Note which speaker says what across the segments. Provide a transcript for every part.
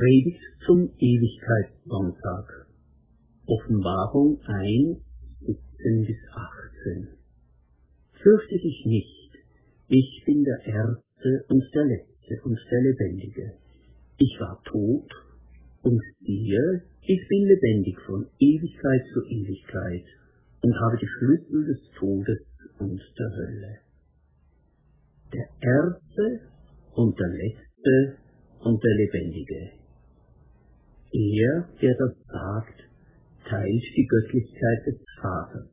Speaker 1: Predigt zum Ewigkeitssonntag. Offenbarung 1, 17 bis 18. Fürchte dich nicht, ich bin der Erste und der Letzte und der Lebendige. Ich war tot, und siehe, ich bin lebendig von Ewigkeit zu Ewigkeit und habe die Schlüssel des Todes und der Hölle. Der Erste und der Letzte und der Lebendige. Er, der das sagt, teilt die Göttlichkeit des Vaters.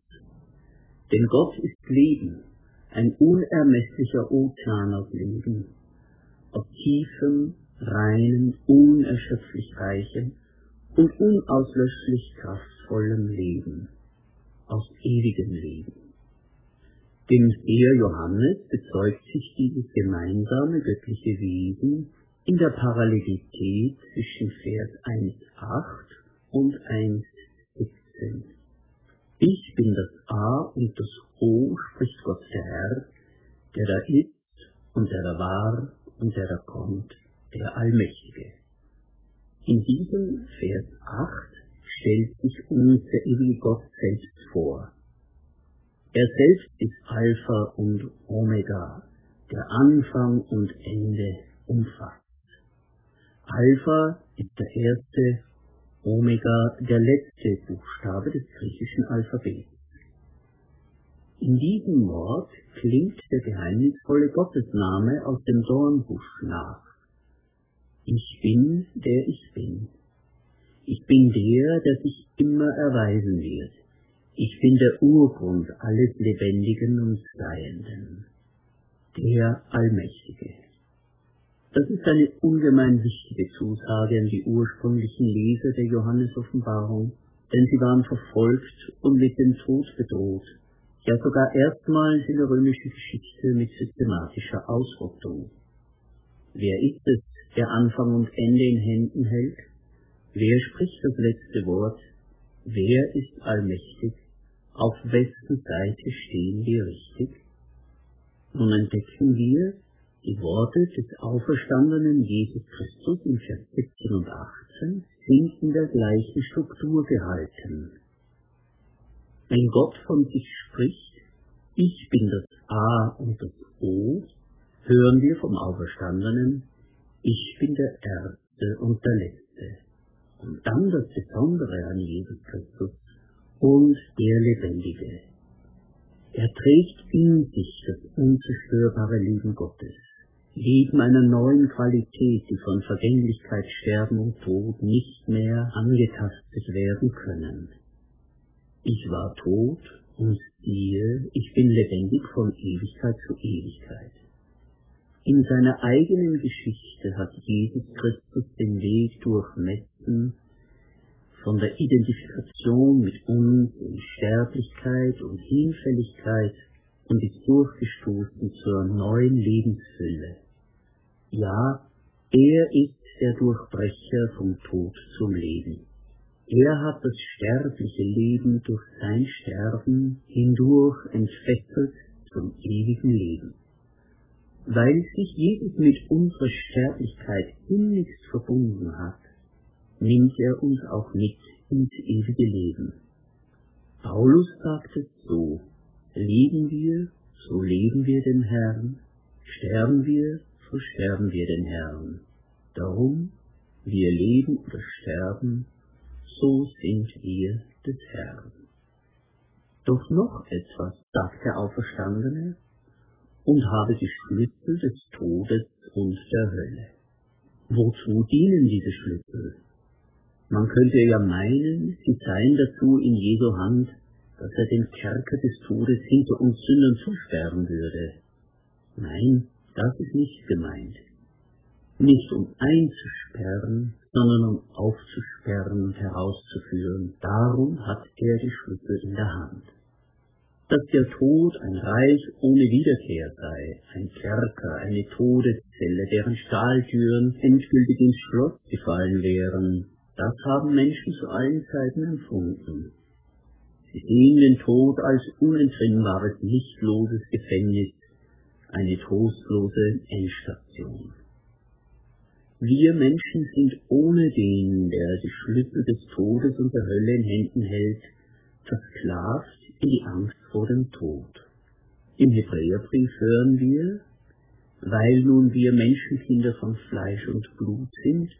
Speaker 1: Denn Gott ist Leben, ein unermesslicher Ozean aus Leben, aus tiefem, reinem, unerschöpflich reichem und unauslöschlich kraftvollem Leben, aus ewigem Leben. Dem Seher Johannes bezeugt sich dieses gemeinsame göttliche Wesen in der Parallelität zwischen Vers 1.8 und 1.17. Ich bin das A und das O, spricht Gott der Herr, der da ist und der da war und der da kommt, der Allmächtige. In diesem Vers 8 stellt sich uns der ewige Gott selbst vor. Er selbst ist Alpha und Omega, der Anfang und Ende umfasst. Alpha ist der erste, Omega der letzte Buchstabe des griechischen Alphabets. In diesem Wort klingt der geheimnisvolle Gottesname aus dem Dornbusch nach. Ich bin, der ich bin. Ich bin der, der sich immer erweisen wird. Ich bin der Urgrund alles Lebendigen und Seienden, der Allmächtige. Das ist eine ungemein wichtige Zusage an die ursprünglichen Leser der Johannes-Offenbarung, denn sie waren verfolgt und mit dem Tod bedroht, ja sogar erstmals in der römischen Geschichte mit systematischer Ausrottung. Wer ist es, der Anfang und Ende in Händen hält? Wer spricht das letzte Wort? Wer ist allmächtig? Auf wessen Seite stehen wir richtig? Nun entdecken wir, die Worte des auferstandenen Jesus Christus in Vers 17 und 18 sind in der gleichen Struktur gehalten. Wenn Gott von sich spricht, ich bin das A und das O, hören wir vom Auferstandenen, ich bin der Erste und der Letzte. Und dann das Besondere an Jesus Christus und der Lebendige. Er trägt in sich das unzerstörbare Leben Gottes. Leben einer neuen Qualität, die von Vergänglichkeit, Sterben und Tod nicht mehr angetastet werden können. Ich war tot und siehe, ich bin lebendig von Ewigkeit zu Ewigkeit. In seiner eigenen Geschichte hat Jesus Christus den Weg durchmessen von der Identifikation mit uns in Sterblichkeit und Hinfälligkeit und ist durchgestoßen zur neuen Lebensfülle. Ja, er ist der Durchbrecher vom Tod zum Leben. Er hat das sterbliche Leben durch sein Sterben hindurch entfesselt zum ewigen Leben. Weil sich Jesus mit unserer Sterblichkeit innigst verbunden hat, nimmt er uns auch mit ins ewige Leben. Paulus sagt es so, leben wir, so leben wir den Herrn, sterben wir, so sterben wir den Herrn. Darum, wir leben oder sterben, so sind wir des Herrn. Doch noch etwas, sagt der Auferstandene, und habe die Schlüssel des Todes und der Hölle. Wozu dienen diese Schlüssel? Man könnte ja meinen, sie seien dazu in Jesu Hand, dass er den Kerker des Todes hinter uns Sündern zusperren würde. Nein, das ist nicht gemeint. Nicht um einzusperren, sondern um aufzusperren und herauszuführen. Darum hat er die Schlüssel in der Hand. Dass der Tod ein Reich ohne Wiederkehr sei, ein Kerker, eine Todeszelle, deren Stahltüren endgültig ins Schloss gefallen wären, das haben Menschen zu allen Zeiten empfunden. Sie sehen den Tod als unentrinnbares, lichtloses Gefängnis, eine trostlose Endstation. Wir Menschen sind ohne den, der die Schlüssel des Todes und der Hölle in Händen hält, versklavt in die Angst vor dem Tod. Im Hebräerbrief hören wir, weil nun wir Menschenkinder von Fleisch und Blut sind,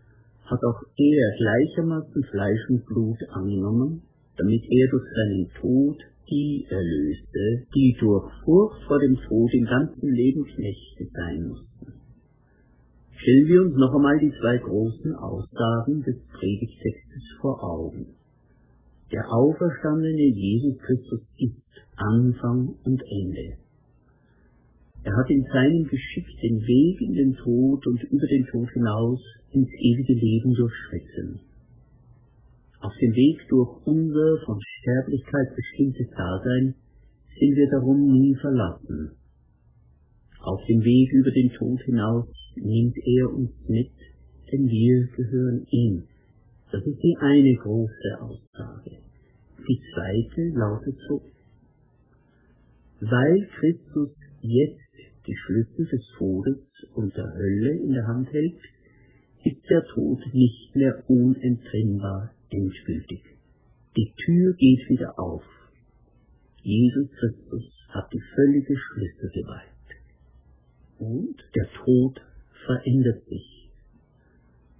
Speaker 1: hat auch er gleichermaßen Fleisch und Blut angenommen, damit er durch seinen Tod die erlöste, die durch Furcht vor dem Tod im ganzen Leben Knechte sein mussten. Stellen wir uns noch einmal die zwei großen Aussagen des Predigtextes vor Augen. Der auferstandene Jesus Christus ist Anfang und Ende. Er hat in seinem Geschick den Weg in den Tod und über den Tod hinaus ins ewige Leben durchschritten. Auf dem Weg durch unser von Sterblichkeit bestimmtes Dasein sind wir darum nie verlassen. Auf dem Weg über den Tod hinaus nimmt er uns mit, denn wir gehören ihm. Das ist die eine große Aussage. Die zweite lautet so, weil Christus jetzt die Schlüssel des Todes und der Hölle in der Hand hält, ist der Tod nicht mehr unentrinnbar endgültig. Die Tür geht wieder auf. Jesus Christus hat die völlige Schlüsselgewalt. Und der Tod verändert sich.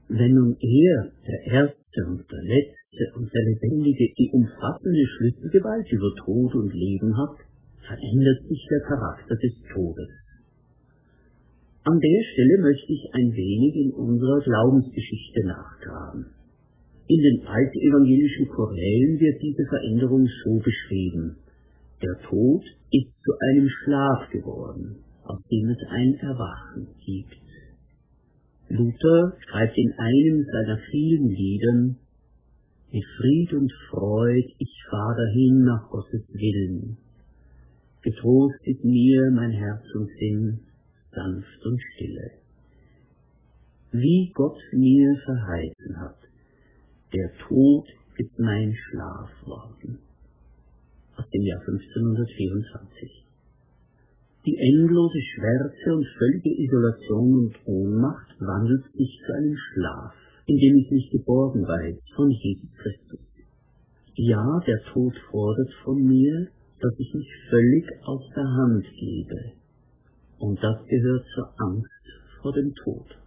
Speaker 1: Wenn nun er, der Erste und der Letzte und der Lebendige, die umfassende Schlüsselgewalt über Tod und Leben hat, verändert sich der Charakter des Todes. An der Stelle möchte ich ein wenig in unserer Glaubensgeschichte nachgraben. In den altevangelischen Chorälen wird diese Veränderung so beschrieben. Der Tod ist zu einem Schlaf geworden, aus dem es ein Erwachen gibt. Luther schreibt in einem seiner vielen Liedern, mit Fried und Freud ich fahr dahin nach Gottes Willen. Getrost ist mir mein Herz und Sinn, sanft und stille. Wie Gott mir verheißen hat, der Tod ist mein Schlaf worden. Aus dem Jahr 1524. Die endlose Schwärze und völlige Isolation und Ohnmacht wandelt sich zu einem Schlaf, in dem ich mich geborgen weiß von Jesus Christus. Ja, der Tod fordert von mir, dass ich mich völlig aus der Hand gebe, und das gehört zur Angst vor dem Tod.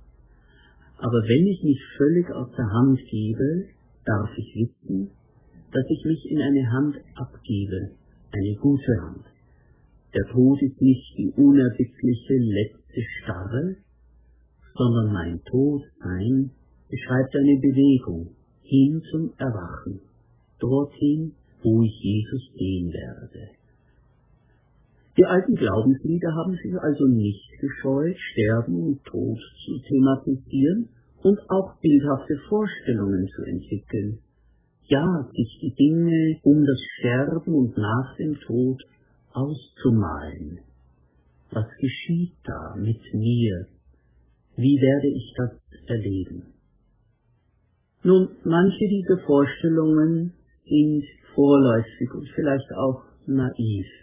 Speaker 1: Aber wenn ich mich völlig aus der Hand gebe, darf ich wissen, dass ich mich in eine Hand abgebe, eine gute Hand. Der Tod ist nicht die unerbittliche letzte Starre, sondern mein Todsein beschreibt eine Bewegung hin zum Erwachen, dorthin, wo ich Jesus sehen werde. Die alten Glaubenslieder haben sich also nicht gescheut, Sterben und Tod zu thematisieren und auch bildhafte Vorstellungen zu entwickeln. Ja, sich die Dinge um das Sterben und nach dem Tod auszumalen. Was geschieht da mit mir? Wie werde ich das erleben? Nun, manche dieser Vorstellungen sind vorläufig und vielleicht auch naiv.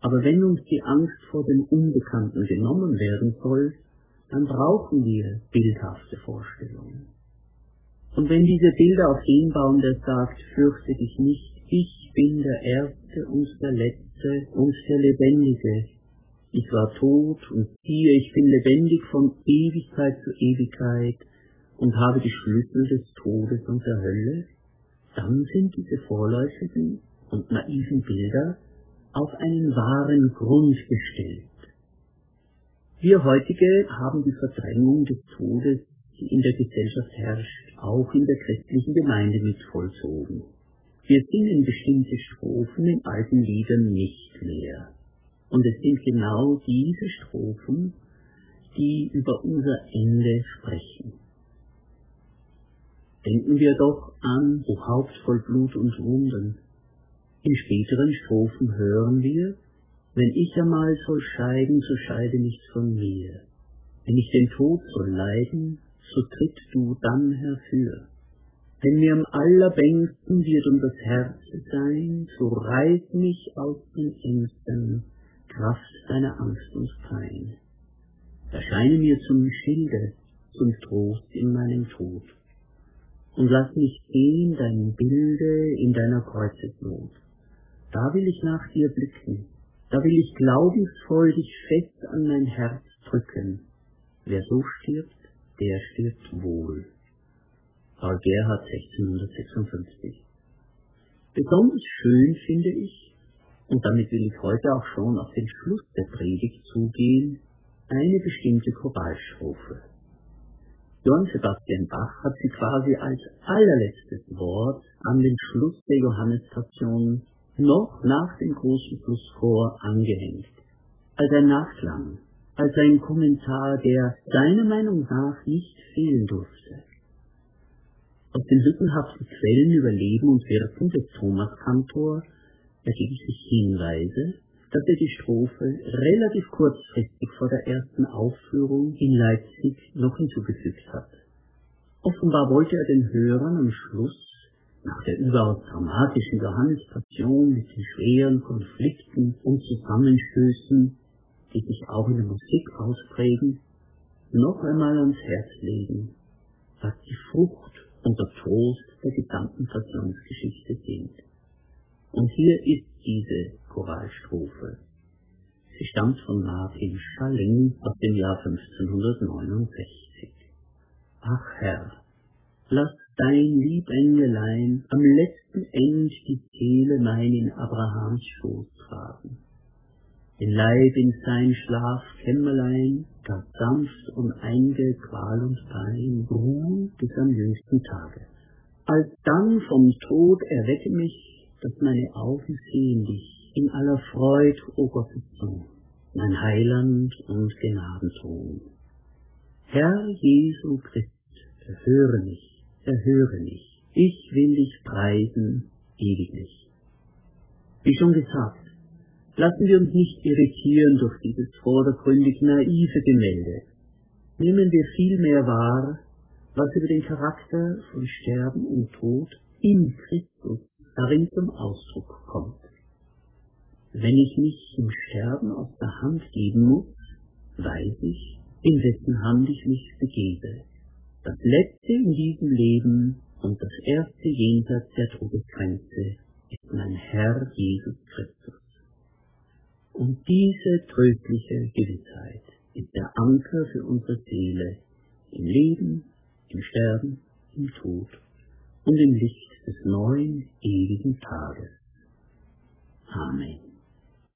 Speaker 1: Aber wenn uns die Angst vor dem Unbekannten genommen werden soll, dann brauchen wir bildhafte Vorstellungen. Und wenn diese Bilder auf den bauen, der sagt, fürchte dich nicht, ich bin der Erste und der Letzte und der Lebendige. Ich war tot und siehe, ich bin lebendig von Ewigkeit zu Ewigkeit und habe die Schlüssel des Todes und der Hölle, dann sind diese vorläufigen und naiven Bilder auf einen wahren Grund gestellt. Wir heutige haben die Verdrängung des Todes, die in der Gesellschaft herrscht, auch in der christlichen Gemeinde mit vollzogen. Wir singen bestimmte Strophen in alten Liedern nicht mehr. Und es sind genau diese Strophen, die über unser Ende sprechen. Denken wir doch an O Haupt voll Blut und Wunden, in späteren Strophen hören wir, wenn ich einmal soll scheiden, so scheide nicht von mir. Wenn ich den Tod soll leiden, so tritt du dann herfür. Wenn mir am allerbängsten wird um das Herz sein, so reiß mich aus den Ängsten, Kraft deiner Angst und Pein. Erscheine mir zum Schilde, zum Trost in meinem Tod. Und lass mich sehen dein Bilde in deiner Kreuzesnot. Da will ich nach dir blicken, da will ich glaubensvoll dich fest an mein Herz drücken. Wer so stirbt, der stirbt wohl. Karl Gerhard 1656 Besonders schön finde ich, und damit will ich heute auch schon auf den Schluss der Predigt zugehen, eine bestimmte Chobalstrophe. Johann Sebastian Bach hat sie quasi als allerletztes Wort an den Schluss der Johannespassion noch nach dem großen Schlusschor angehängt, als ein Nachklang, als ein Kommentar, der seiner Meinung nach nicht fehlen durfte. Aus den lückenhaften Quellen über Leben und Wirken des Thomas Kantor ergeben sich Hinweise, dass er die Strophe relativ kurzfristig vor der ersten Aufführung in Leipzig noch hinzugefügt hat. Offenbar wollte er den Hörern am Schluss, nach der überaus dramatischen Johannespassion mit den schweren Konflikten und Zusammenstößen, die sich auch in der Musik ausprägen, noch einmal ans Herz legen, was die Frucht und der Trost der gesamten Passionsgeschichte sind. Und hier ist diese Choralstrophe. Sie stammt von Martin Schalling aus dem Jahr 1569. Ach Herr, lass dein Liebengelein am letzten End die Seele mein in Abrahams Schoß tragen. Den Leib in sein Schlafkämmerlein, das sanft und einge Qual und Pein, ruhen bis am jüngsten Tage. Alsdann vom Tod erwecke mich dass meine Augen sehen dich in aller Freud, o oh Gottes Sohn, mein Heiland und Gnadenthron. Herr Jesu Christ, erhöre mich, erhöre mich, ich will dich preisen ewiglich. Wie schon gesagt, lassen wir uns nicht irritieren durch dieses vordergründig naive Gemälde. Nehmen wir vielmehr wahr, was über den Charakter von Sterben und Tod in Christus darin zum Ausdruck kommt. Wenn ich mich im Sterben aus der Hand geben muss, weiß ich, in wessen Hand ich mich begebe. Das Letzte in diesem Leben und das Erste jenseits der Todesgrenze ist mein Herr Jesus Christus. Und diese tröstliche Gewissheit ist der Anker für unsere Seele im Leben, im Sterben, im Tod und im Licht des neuen, ewigen Tages. Amen.